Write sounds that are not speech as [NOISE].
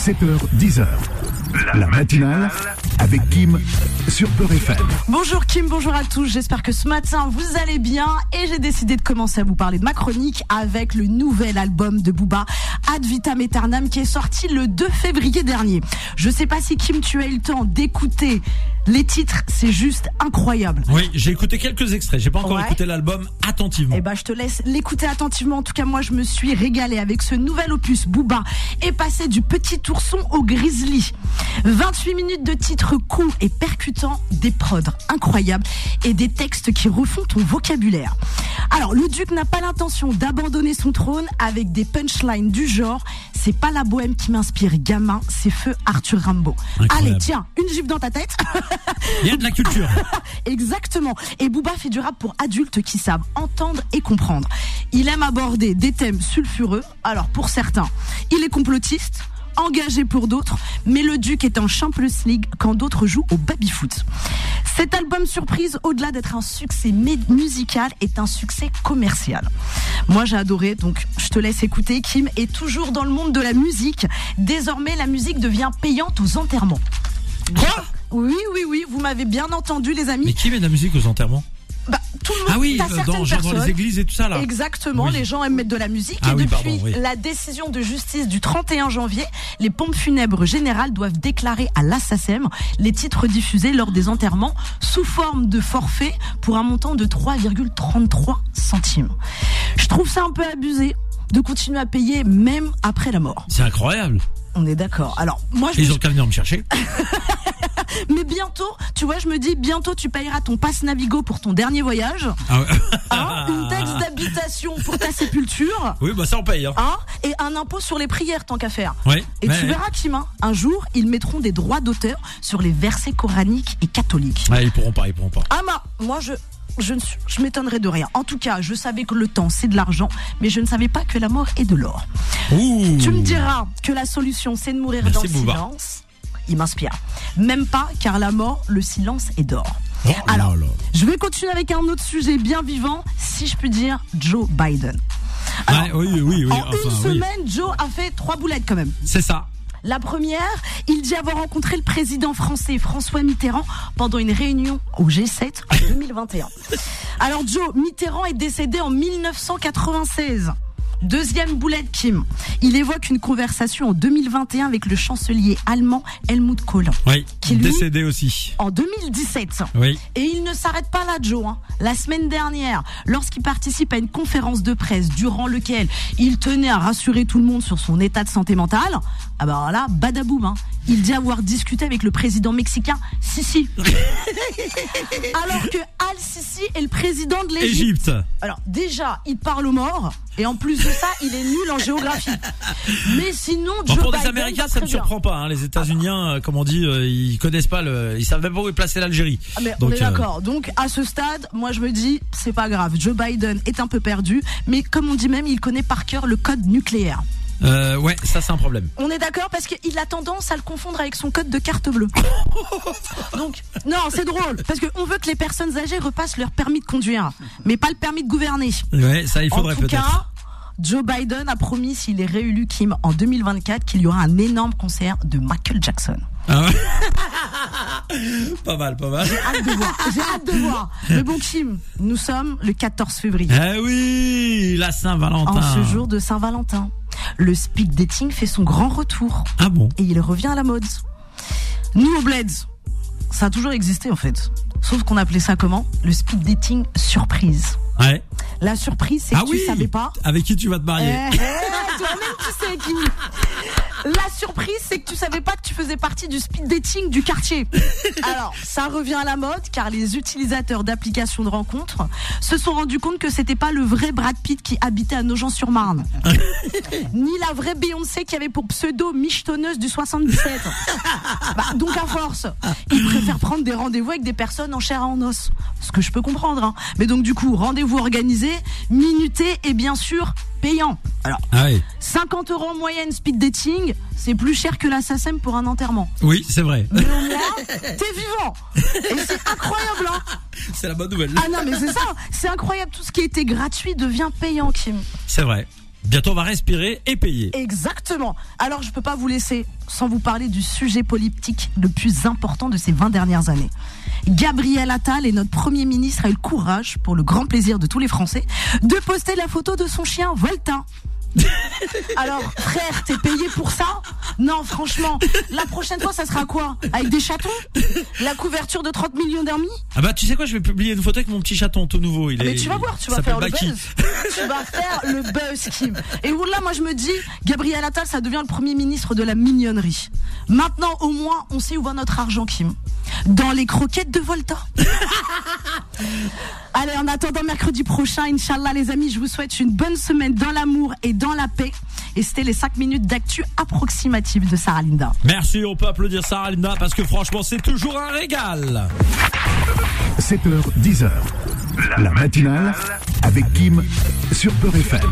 7h, 10h. La matinale avec Kim sur Peur FM. Bonjour Kim, bonjour à tous. J'espère que ce matin vous allez bien et j'ai décidé de commencer à vous parler de ma chronique avec le nouvel album de Booba, Ad Vitam Aeternam, qui est sorti le 2 février dernier. Je sais pas si Kim tu as eu le temps d'écouter les titres, c'est juste incroyable. Oui, j'ai écouté quelques extraits. J'ai pas encore Ouais. écouté l'album attentivement. Eh ben, je te laisse l'écouter attentivement. En tout cas, moi, je me suis régalée avec ce nouvel opus. Booba est passé du petit ourson au grizzly. 28 minutes de titres courts et percutants, des prods incroyables et des textes qui refont ton vocabulaire. Alors, le duc n'a pas l'intention d'abandonner son trône avec des punchlines du genre c'est pas la bohème qui m'inspire gamin, c'est feu Arthur Rimbaud. Incroyable. Allez, tiens, une gifle dans ta tête. Il y a de la culture. [LAUGHS] Exactement. Et Booba fait du rap pour adultes qui savent entendre et comprendre. Il aime aborder des thèmes sulfureux. Alors pour certains, il est complotiste. Engagé pour d'autres, mais le Duc est en Champions League quand d'autres jouent au baby-foot. Cet album surprise, au-delà d'être un succès musical, est un succès commercial. Moi j'ai adoré, donc je te laisse écouter. Kim est toujours dans le monde de la musique. Désormais, la musique devient payante aux enterrements. Quoi? Oui, oui, oui, vous m'avez bien entendu les amis. Mais qui met de la musique aux enterrements? Bah, tout le monde, Ah oui, euh, dans, genre dans les églises et tout ça là. Exactement, Oui. les gens aiment mettre de la musique Ah et oui, depuis pardon, oui. la décision de justice du 31 janvier, les pompes funèbres générales doivent déclarer à l'ASSACEM les titres diffusés lors des enterrements sous forme de forfait pour un montant de 3,33 centimes. Je trouve ça un peu abusé de continuer à payer même après la mort. C'est incroyable. On est d'accord. Alors, moi je Ils me ont qu'à venir me chercher. [LAUGHS] mais bientôt, tu vois, je me dis bientôt tu payeras ton passe Navigo pour ton dernier voyage, Ah ouais. hein, une taxe d'habitation pour ta sépulture. [LAUGHS] Oui, bah ça on paye. Hein. Hein et un impôt sur les prières tant qu'à faire. Ouais. Et mais- tu verras Kim, hein, un jour, ils mettront des droits d'auteur sur les versets coraniques et catholiques. Ouais, ils pourront pas, ils pourront pas. Ah moi je je ne je m'étonnerais de rien. En tout cas, je savais que le temps c'est de l'argent, mais je ne savais pas que la mort est de l'or. Tu me diras que la solution c'est de mourir Merci, dans le silence. Il m'inspire. Même pas, car la mort, le silence est d'or. Oh Alors, là. je vais continuer avec un autre sujet bien vivant, si je puis dire, Joe Biden. Alors, Ouais, oui, oui, oui. en enfin, une semaine, Joe a fait trois boulettes quand même. C'est ça. La première, il dit avoir rencontré le président français François Mitterrand pendant une réunion au G7 en [LAUGHS] 2021. Alors Joe, Mitterrand est décédé en 1996. Deuxième boulette, Kim. Il évoque une conversation en 2021 avec le chancelier allemand Helmut Kohl. Oui. Qui, lui- Décédé aussi. En 2017. Oui. Et il ne s'arrête pas là, Joe. hein. La semaine dernière, lorsqu'il participe à une conférence de presse durant lequel il tenait à rassurer tout le monde sur son état de santé mentale, ah bah là, badaboum. Hein. Il dit avoir discuté avec le président mexicain Sisi. [LAUGHS] Alors que Al Sisi est le président de l'Égypte. Égypte. Alors déjà, il parle aux morts et en plus de ça, il est nul en géographie. Mais sinon, Bon, Joe pour des Biden Américains, va ça bien. surprend pas. hein. Les États-Unis, euh, comme on dit, euh, ils connaissent pas le, ils savent même pas où est placée l'Algérie. Ah, mais on est euh, d'accord. Donc à ce stade, moi je me dis, c'est pas grave. Joe Biden est un peu perdu, mais comme on dit même, il connaît par cœur le code nucléaire. Euh, ouais, ça c'est un problème. On est d'accord parce qu'il a tendance à le confondre avec son code de carte bleue. [LAUGHS] Donc non, c'est drôle parce qu'on veut que les personnes âgées repassent leur permis de conduire, mais pas le permis de gouverner. Ouais, ça il faudrait peut-être. Joe Biden a promis s'il est réélu Kim en 2024 qu'il y aura un énorme concert de Michael Jackson. Ah ouais. [LAUGHS] pas mal, pas mal. Hâte de voir. J'ai hâte de voir. Mais bon Kim, nous sommes le 14 février. Eh oui, la Saint-Valentin. En ce jour de Saint-Valentin, le speed dating fait son grand retour Ah bon et il revient à la mode. Nous au Bleds, ça a toujours existé en fait. Sauf qu'on appelait ça comment? Le speed dating surprise. Ouais. La surprise, c'est Ah que oui. tu savais pas. Avec qui tu vas te marier Eh, eh, Toi-même, tu sais qui. [LAUGHS] La surprise, c'est que tu savais pas que tu faisais partie du speed dating du quartier. [LAUGHS] Alors, ça revient à la mode car les utilisateurs d'applications de rencontres se sont rendus compte que c'était pas le vrai Brad Pitt qui habitait à Nogent-sur-Marne, [LAUGHS] ni la vraie Beyoncé qui avait pour pseudo michetonneuse du 77. Bah, donc à force, ils préfèrent prendre des rendez-vous avec des personnes en chair et en os. Ce que je peux comprendre. Hein. Mais donc du coup, rendez-vous organisé, minuté et bien sûr payant. Alors, Ah oui. 50 euros en moyenne speed dating, c'est plus cher que la SACEM pour un enterrement. Oui, c'est vrai. Mais au moins, t'es vivant. Et c'est incroyable, hein. [LAUGHS] C'est la bonne nouvelle. Ah non, mais c'est ça. C'est incroyable. Tout ce qui était gratuit devient payant, Kim. C'est vrai. Bientôt, on va respirer et payer. Exactement. Alors, je peux pas vous laisser sans vous parler du sujet politique le plus important de ces 20 dernières années. Gabriel Attal et notre Premier ministre a eu le courage, pour le grand plaisir de tous les Français, de poster la photo de son chien Volta. Alors, frère, t'es payé pour ça? Non, franchement, la prochaine fois, ça sera quoi? Avec des chatons? La couverture de 30 millions d'amis Ah bah tu sais quoi, je vais publier une photo avec mon petit chaton tout nouveau. Il Mais est, tu vas voir, tu vas faire le buzz. Tu vas faire le buzz, Kim. Et là, moi, je me dis, Gabriel Attal, ça devient le premier ministre de la mignonnerie. Maintenant, au moins, on sait où va notre argent, Kim. Dans les croquettes de Volta. [LAUGHS] Allez, en attendant mercredi prochain, Inch'Allah, les amis, je vous souhaite une bonne semaine dans l'amour et dans la paix. Et c'était les 5 minutes d'actu approximative de Sarah Linda. Merci, on peut applaudir Sarah Linda parce que franchement, c'est toujours un régal. 7h, 10h. La matinale avec Kim sur Peur FM.